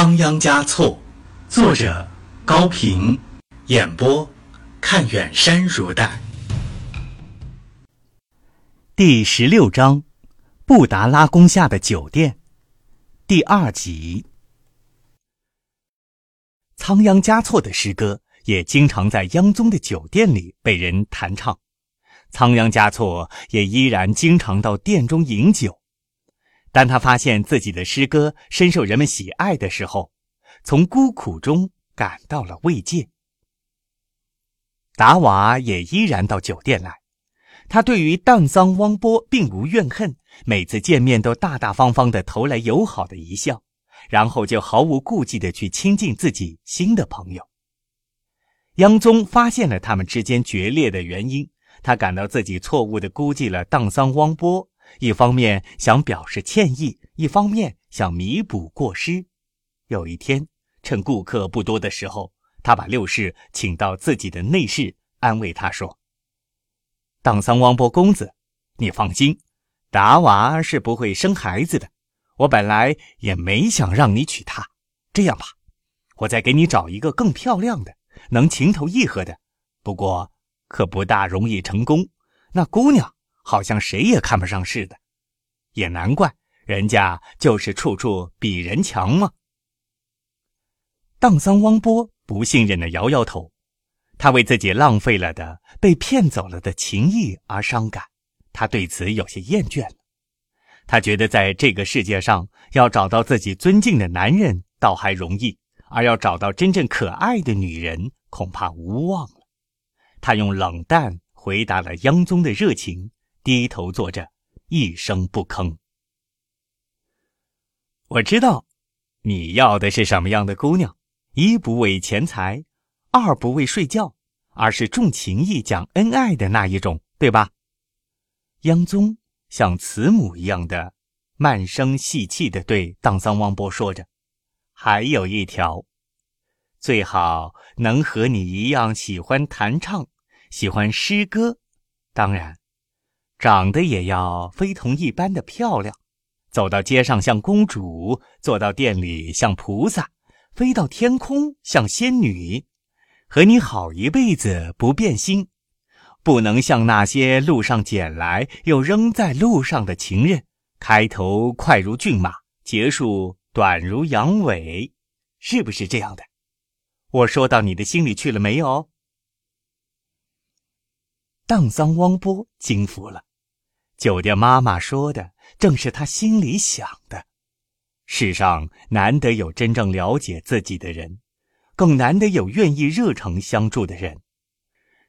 仓央嘉措，作者高平，演播看远山如黛。第十六章，布达拉宫下的酒店，第二集。仓央嘉措的诗歌也经常在央宗的酒店里被人弹唱，仓央嘉措也依然经常到店中饮酒。当他发现自己的诗歌深受人们喜爱的时候，从孤苦中感到了慰藉。达瓦也依然到酒店来，他对于荡桑汪波并无怨恨，每次见面都大大方方地投来友好的一笑，然后就毫无顾忌地去亲近自己新的朋友。央宗发现了他们之间决裂的原因，他感到自己错误地估计了荡桑汪波。一方面想表示歉意，一方面想弥补过失。有一天，趁顾客不多的时候，他把六世请到自己的内室，安慰他说：“当桑汪波公子，你放心，达娃是不会生孩子的。我本来也没想让你娶她。这样吧，我再给你找一个更漂亮的，能情投意合的。不过，可不大容易成功。那姑娘……”好像谁也看不上似的，也难怪，人家就是处处比人强嘛。荡桑汪波不信任的摇摇头，他为自己浪费了的、被骗走了的情谊而伤感，他对此有些厌倦了。他觉得在这个世界上，要找到自己尊敬的男人倒还容易，而要找到真正可爱的女人恐怕无望了。他用冷淡回答了央宗的热情。低头坐着，一声不吭。我知道，你要的是什么样的姑娘？一不为钱财，二不为睡觉，而是重情义、讲恩爱的那一种，对吧？央宗像慈母一样的慢声细气的对荡桑汪波说着：“还有一条，最好能和你一样喜欢弹唱，喜欢诗歌，当然。”长得也要非同一般的漂亮，走到街上像公主，坐到店里像菩萨，飞到天空像仙女，和你好一辈子不变心，不能像那些路上捡来又扔在路上的情人，开头快如骏马，结束短如羊尾，是不是这样的？我说到你的心里去了没有？荡桑汪波惊服了。酒店妈妈说的正是他心里想的。世上难得有真正了解自己的人，更难得有愿意热诚相助的人。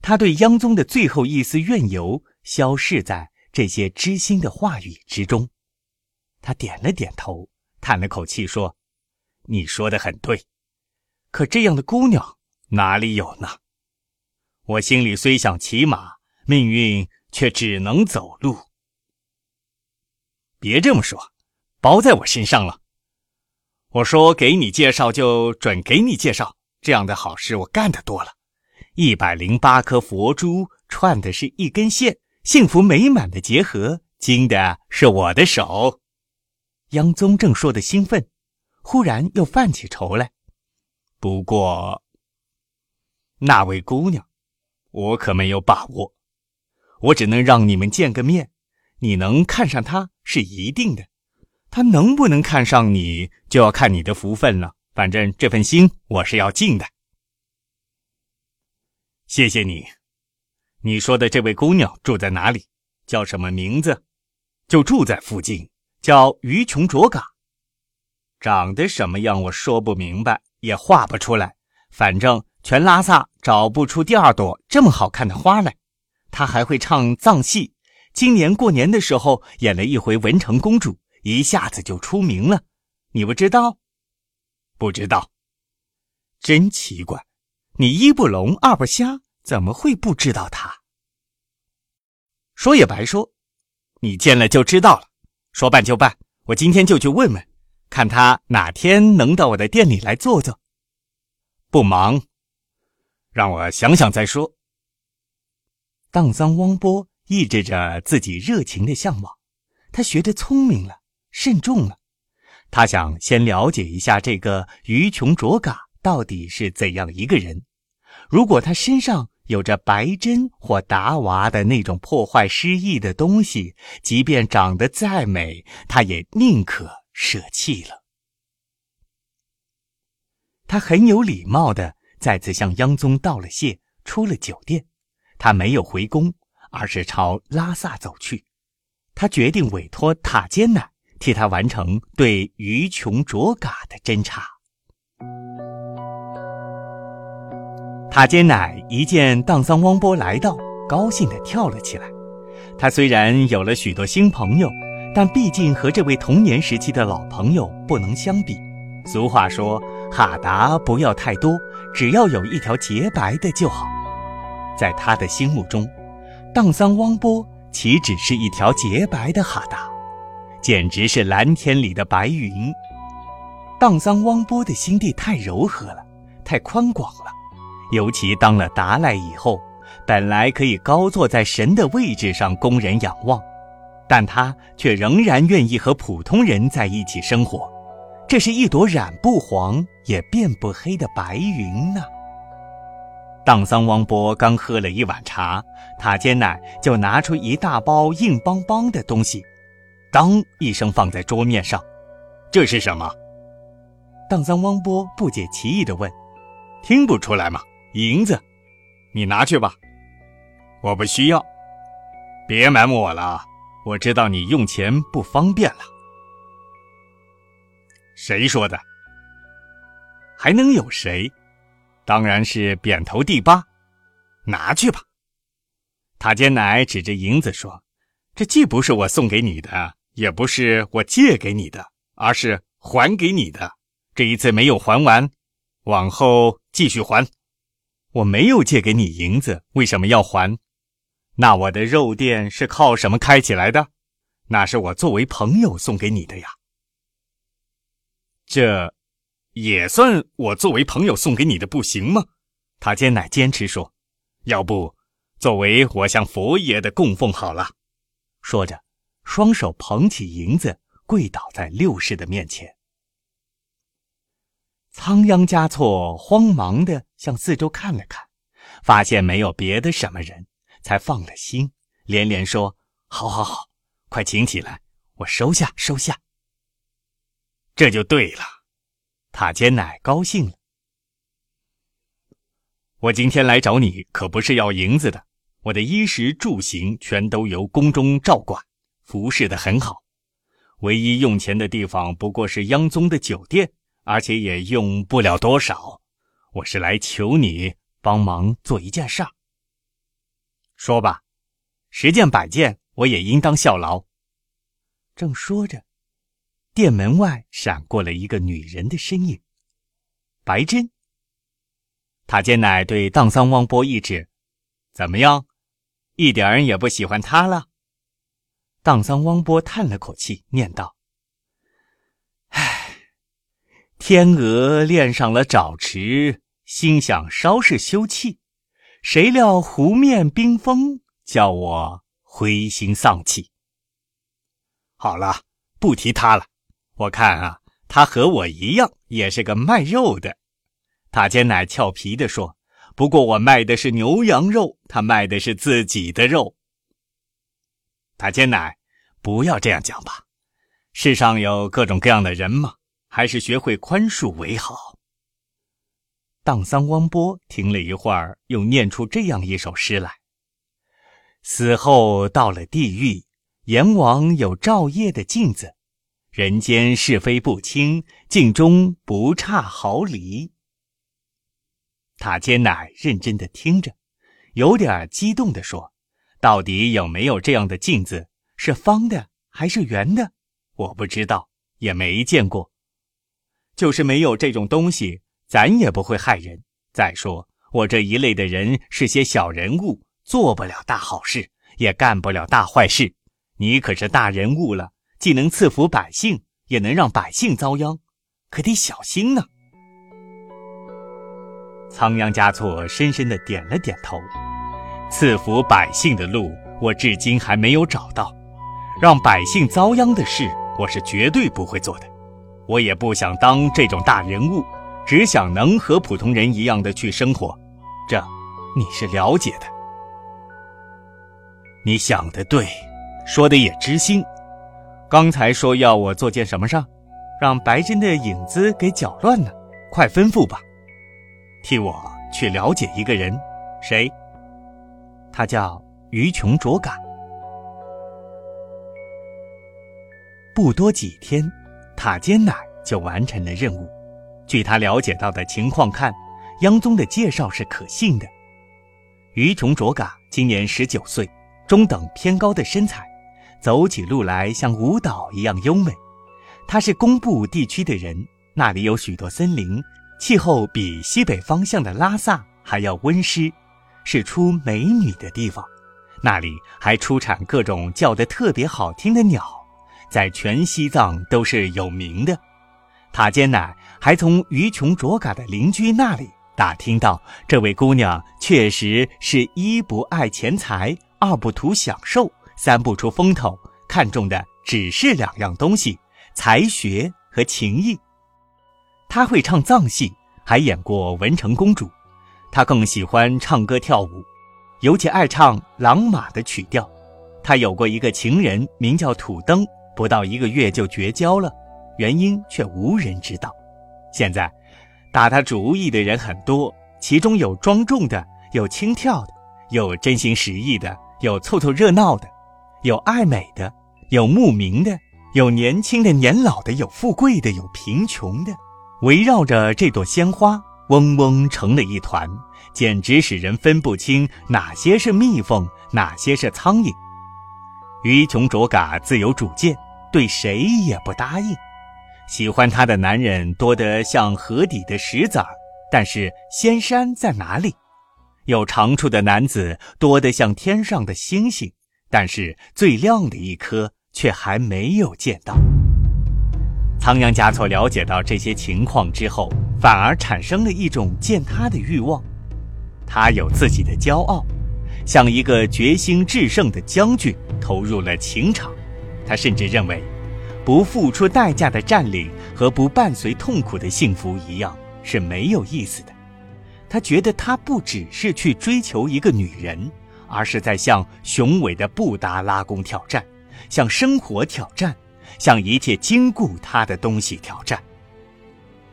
他对央宗的最后一丝怨尤消逝在这些知心的话语之中。他点了点头，叹了口气说：“你说的很对，可这样的姑娘哪里有呢？我心里虽想骑马，命运却只能走路。”别这么说，包在我身上了。我说给你介绍就准给你介绍，这样的好事我干的多了。一百零八颗佛珠串的是一根线，幸福美满的结合，经的是我的手。央宗正说的兴奋，忽然又犯起愁来。不过，那位姑娘，我可没有把握，我只能让你们见个面。你能看上她是一定的，他能不能看上你就要看你的福分了。反正这份心我是要尽的。谢谢你。你说的这位姑娘住在哪里？叫什么名字？就住在附近，叫于琼卓嘎。长得什么样？我说不明白，也画不出来。反正全拉萨找不出第二朵这么好看的花来。她还会唱藏戏。今年过年的时候演了一回文成公主，一下子就出名了。你不知道？不知道？真奇怪，你一不聋二不瞎，怎么会不知道她？说也白说，你见了就知道了。说办就办，我今天就去问问，看他哪天能到我的店里来坐坐。不忙，让我想想再说。荡桑汪波。抑制着自己热情的向往，他学得聪明了，慎重了。他想先了解一下这个鱼琼卓嘎到底是怎样一个人。如果他身上有着白针或达娃的那种破坏诗意的东西，即便长得再美，他也宁可舍弃了。他很有礼貌的再次向央宗道了谢，出了酒店。他没有回宫，而是朝拉萨走去。他决定委托塔尖奶替他完成对鱼琼卓嘎的侦查。塔尖奶一见荡桑汪波来到，高兴地跳了起来。他虽然有了许多新朋友，但毕竟和这位童年时期的老朋友不能相比。俗话说：“哈达不要太多，只要有一条洁白的就好。”在他的心目中，荡桑汪波岂止是一条洁白的哈达，简直是蓝天里的白云。荡桑汪波的心地太柔和了，太宽广了。尤其当了达赖以后，本来可以高坐在神的位置上供人仰望，但他却仍然愿意和普通人在一起生活。这是一朵染不黄也变不黑的白云呢。荡桑汪波刚喝了一碗茶，塔尖奶就拿出一大包硬邦邦的东西，当一声放在桌面上。这是什么？荡桑汪波不解其意地问：“听不出来吗？银子，你拿去吧，我不需要。别瞒我了，我知道你用钱不方便了。”谁说的？还能有谁？当然是扁头第八，拿去吧。塔尖奶指着银子说：“这既不是我送给你的，也不是我借给你的，而是还给你的。这一次没有还完，往后继续还。我没有借给你银子，为什么要还？那我的肉店是靠什么开起来的？那是我作为朋友送给你的呀。这。”也算我作为朋友送给你的，不行吗？塔尖奶坚持说：“要不，作为我向佛爷的供奉好了。”说着，双手捧起银子，跪倒在六世的面前。仓央嘉措慌忙地向四周看了看，发现没有别的什么人，才放了心，连连说：“好好好，快请起来，我收下，收下。”这就对了。塔尖奶高兴了。我今天来找你，可不是要银子的。我的衣食住行全都由宫中照管，服侍的很好。唯一用钱的地方不过是央宗的酒店，而且也用不了多少。我是来求你帮忙做一件事儿。说吧，十件百件，我也应当效劳。正说着。店门外闪过了一个女人的身影，白珍。塔尖奶对荡桑汪波一指：“怎么样，一点儿也不喜欢他了？”荡桑汪波叹了口气，念道：“唉，天鹅恋上了沼池，心想稍事休憩，谁料湖面冰封，叫我灰心丧气。好了，不提他了。”我看啊，他和我一样，也是个卖肉的。塔尖奶俏皮地说：“不过我卖的是牛羊肉，他卖的是自己的肉。”塔尖奶，不要这样讲吧。世上有各种各样的人嘛，还是学会宽恕为好。荡桑汪波停了一会儿，又念出这样一首诗来：“死后到了地狱，阎王有照夜的镜子。”人间是非不清，镜中不差毫厘。塔尖奶认真的听着，有点激动的说：“到底有没有这样的镜子？是方的还是圆的？我不知道，也没见过。就是没有这种东西，咱也不会害人。再说，我这一类的人是些小人物，做不了大好事，也干不了大坏事。你可是大人物了。”既能赐福百姓，也能让百姓遭殃，可得小心呢。仓央嘉措深深的点了点头。赐福百姓的路，我至今还没有找到；让百姓遭殃的事，我是绝对不会做的。我也不想当这种大人物，只想能和普通人一样的去生活。这，你是了解的。你想的对，说的也知心。刚才说要我做件什么事，让白真的影子给搅乱了，快吩咐吧。替我去了解一个人，谁？他叫于琼卓嘎。不多几天，塔尖乃就完成了任务。据他了解到的情况看，央宗的介绍是可信的。于琼卓嘎今年十九岁，中等偏高的身材，走起路来像舞蹈一样优美。他是工部地区的人，那里有许多森林，气候比西北方向的拉萨还要温湿，是出美女的地方。那里还出产各种叫得特别好听的鸟。在全西藏都是有名的。塔尖乃还从于琼卓嘎的邻居那里打听到，这位姑娘确实是一不爱钱财，二不图享受，三不出风头，看重的只是两样东西：才学和情谊。他会唱藏戏，还演过《文成公主》。他更喜欢唱歌跳舞，尤其爱唱朗玛的曲调。他有过一个情人，名叫土登。不到一个月就绝交了，原因却无人知道。现在，打他主意的人很多，其中有庄重的，有轻佻的，有真心实意的，有凑凑热闹的，有爱美的，有慕名的，有年轻的、年老的，有富贵的，有贫穷的。围绕着这朵鲜花，嗡嗡成了一团，简直使人分不清哪些是蜜蜂，哪些是苍蝇。于琼卓嘎自有主见。对谁也不答应，喜欢他的男人多得像河底的石子儿，但是仙山在哪里？有长处的男子多得像天上的星星，但是最亮的一颗却还没有见到。仓央嘉措了解到这些情况之后，反而产生了一种见他的欲望。他有自己的骄傲，像一个决心制胜的将军，投入了情场。他甚至认为，不付出代价的占领和不伴随痛苦的幸福一样是没有意思的。他觉得他不只是去追求一个女人，而是在向雄伟的布达拉宫挑战，向生活挑战，向一切禁锢他的东西挑战。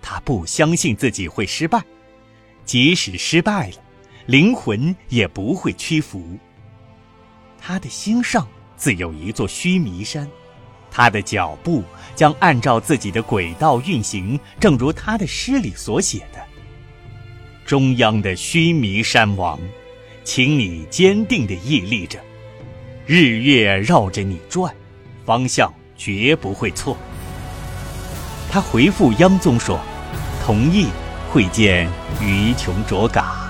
他不相信自己会失败，即使失败了，灵魂也不会屈服。他的心上。自有一座须弥山，他的脚步将按照自己的轨道运行，正如他的诗里所写的：“中央的须弥山王，请你坚定地屹立着，日月绕着你转，方向绝不会错。”他回复央宗说：“同意会见于琼卓嘎。”